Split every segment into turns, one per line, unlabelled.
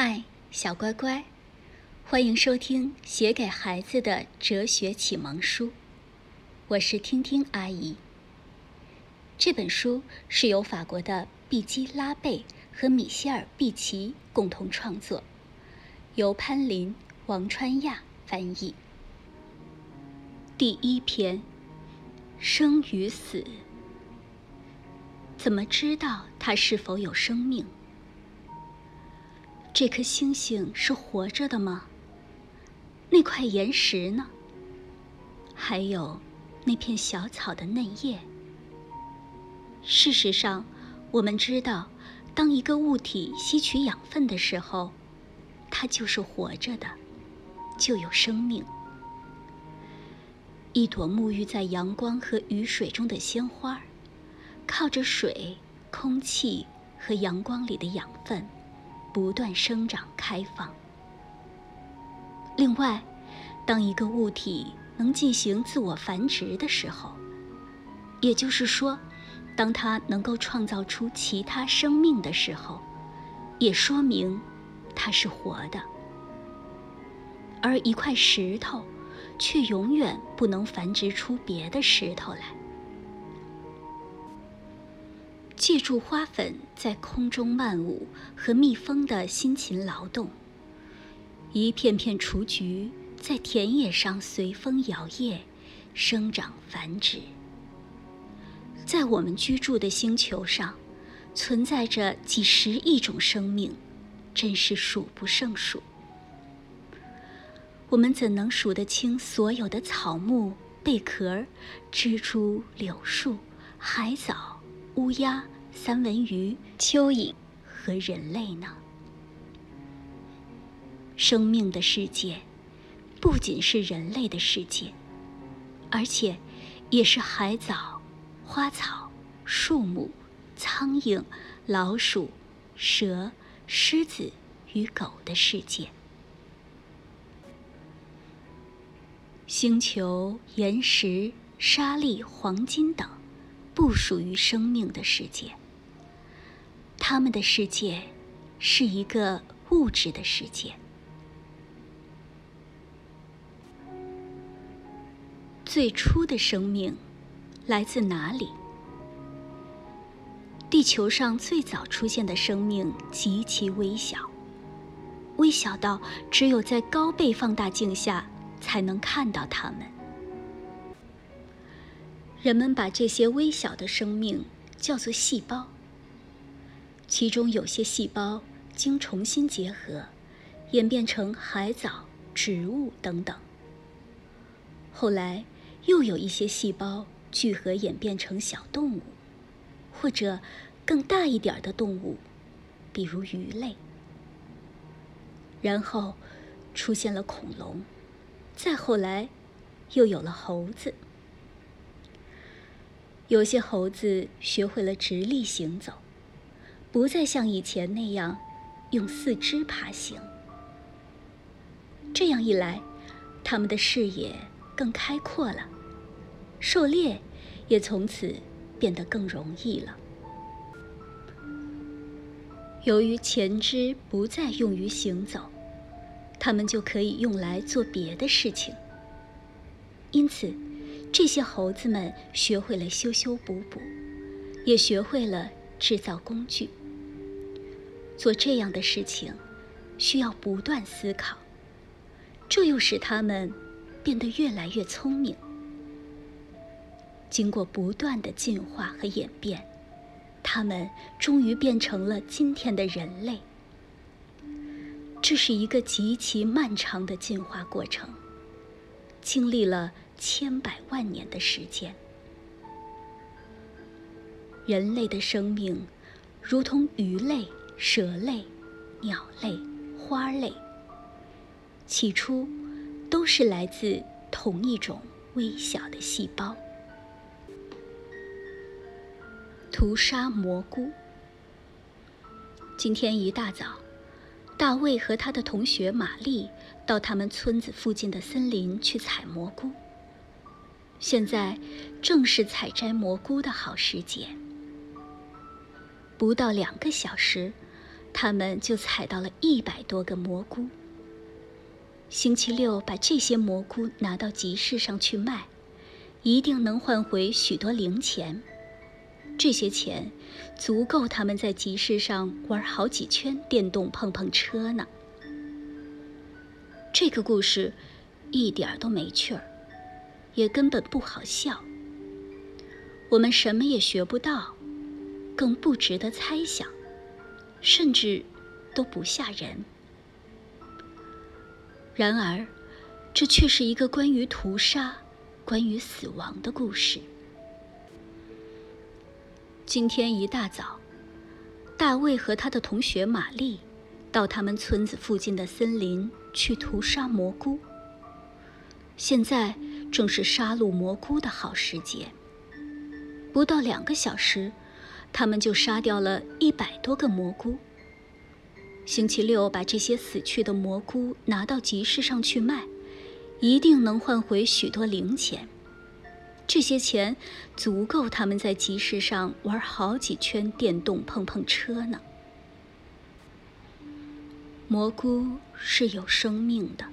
嗨，小乖乖，欢迎收听写给孩子的哲学启蒙书。我是听听阿姨。这本书是由法国的毕基拉贝和米歇尔毕奇共同创作，由潘林、王川亚翻译。第一篇：生与死。怎么知道它是否有生命？这颗星星是活着的吗？那块岩石呢？还有那片小草的嫩叶？事实上，我们知道，当一个物体吸取养分的时候，它就是活着的，就有生命。一朵沐浴在阳光和雨水中的鲜花，靠着水、空气和阳光里的养分。不断生长开放。另外，当一个物体能进行自我繁殖的时候，也就是说，当它能够创造出其他生命的时候，也说明它是活的。而一块石头，却永远不能繁殖出别的石头来。借助花粉在空中漫舞和蜜蜂的辛勤劳动，一片片雏菊在田野上随风摇曳、生长繁殖。在我们居住的星球上，存在着几十亿种生命，真是数不胜数。我们怎能数得清所有的草木、贝壳、蜘蛛、柳树、海藻？乌鸦、三文鱼、蚯蚓和人类呢？生命的世界不仅是人类的世界，而且也是海藻、花草、树木、苍蝇、老鼠、蛇、狮子与狗的世界。星球、岩石、沙粒、黄金等。不属于生命的世界。他们的世界是一个物质的世界。最初的生命来自哪里？地球上最早出现的生命极其微小，微小到只有在高倍放大镜下才能看到它们。人们把这些微小的生命叫做细胞。其中有些细胞经重新结合，演变成海藻、植物等等。后来又有一些细胞聚合演变成小动物，或者更大一点的动物，比如鱼类。然后出现了恐龙，再后来又有了猴子。有些猴子学会了直立行走，不再像以前那样用四肢爬行。这样一来，它们的视野更开阔了，狩猎也从此变得更容易了。由于前肢不再用于行走，它们就可以用来做别的事情。因此。这些猴子们学会了修修补补，也学会了制造工具。做这样的事情，需要不断思考，这又使他们变得越来越聪明。经过不断的进化和演变，他们终于变成了今天的人类。这是一个极其漫长的进化过程，经历了。千百万年的时间，人类的生命如同鱼类、蛇类、鸟类、花类，起初都是来自同一种微小的细胞。屠杀蘑菇。今天一大早，大卫和他的同学玛丽到他们村子附近的森林去采蘑菇。现在正是采摘蘑菇的好时节。不到两个小时，他们就采到了一百多个蘑菇。星期六把这些蘑菇拿到集市上去卖，一定能换回许多零钱。这些钱足够他们在集市上玩好几圈电动碰碰车呢。这个故事一点都没趣儿，也根本不好笑。我们什么也学不到，更不值得猜想，甚至都不吓人。然而，这却是一个关于屠杀、关于死亡的故事。今天一大早，大卫和他的同学玛丽到他们村子附近的森林去屠杀蘑菇。现在正是杀戮蘑菇的好时节。不到两个小时，他们就杀掉了一百多个蘑菇。星期六把这些死去的蘑菇拿到集市上去卖，一定能换回许多零钱。这些钱足够他们在集市上玩好几圈电动碰碰车呢。蘑菇是有生命的，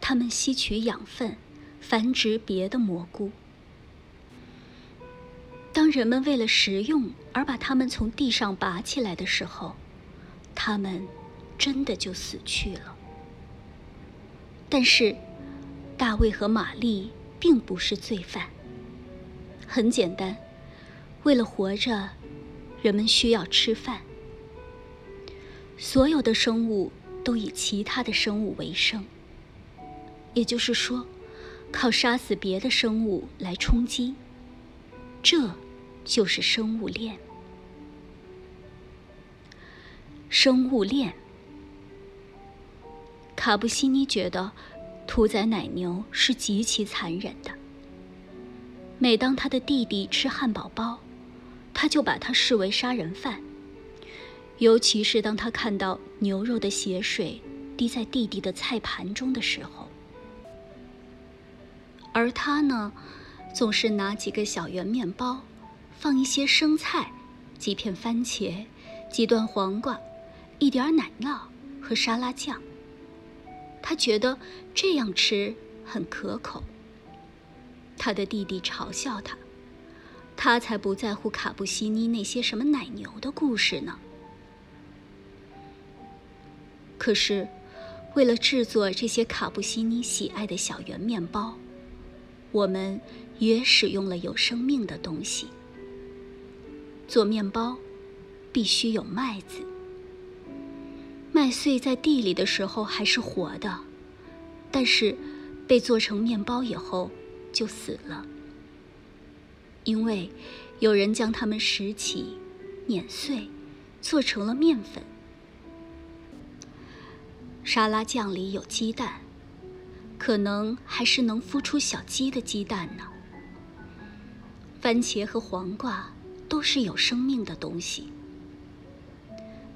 它们吸取养分，繁殖别的蘑菇。当人们为了食用而把它们从地上拔起来的时候，它们真的就死去了。但是，大卫和玛丽。并不是罪犯。很简单，为了活着，人们需要吃饭。所有的生物都以其他的生物为生，也就是说，靠杀死别的生物来充饥。这就是生物链。生物链。卡布西尼觉得。屠宰奶牛是极其残忍的。每当他的弟弟吃汉堡包，他就把他视为杀人犯。尤其是当他看到牛肉的血水滴在弟弟的菜盘中的时候，而他呢，总是拿几个小圆面包，放一些生菜、几片番茄、几段黄瓜、一点奶酪和沙拉酱。他觉得这样吃很可口。他的弟弟嘲笑他，他才不在乎卡布西尼那些什么奶牛的故事呢。可是，为了制作这些卡布西尼喜爱的小圆面包，我们也使用了有生命的东西。做面包，必须有麦子。麦穗在地里的时候还是活的，但是被做成面包以后就死了，因为有人将它们拾起、碾碎，做成了面粉。沙拉酱里有鸡蛋，可能还是能孵出小鸡的鸡蛋呢。番茄和黄瓜都是有生命的东西。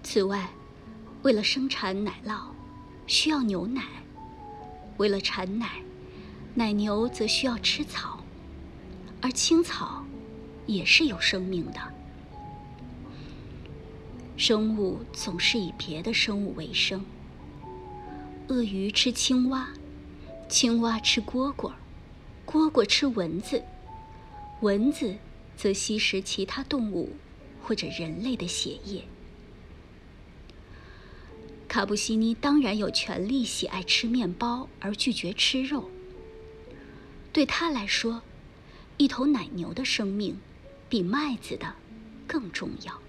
此外，为了生产奶酪，需要牛奶；为了产奶，奶牛则需要吃草，而青草也是有生命的。生物总是以别的生物为生。鳄鱼吃青蛙，青蛙吃蝈蝈，蝈蝈吃蚊子，蚊子则吸食其他动物或者人类的血液。卡布西尼当然有权利喜爱吃面包而拒绝吃肉。对他来说，一头奶牛的生命比麦子的更重要。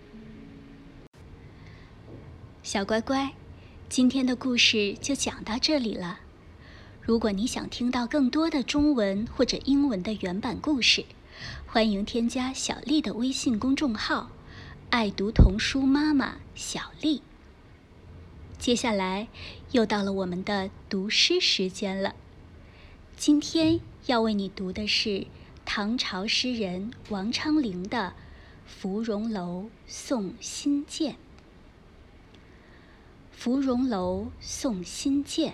小乖乖，今天的故事就讲到这里了。如果你想听到更多的中文或者英文的原版故事，欢迎添加小丽的微信公众号“爱读童书妈妈小丽”。接下来又到了我们的读诗时间了。今天要为你读的是唐朝诗人王昌龄的《芙蓉楼送辛渐》。《芙蓉楼送辛渐》，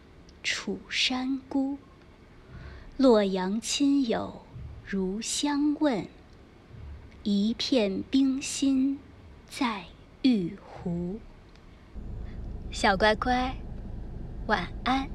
楚山孤。洛阳亲友如相问，一片冰心在玉壶。小乖乖，晚安。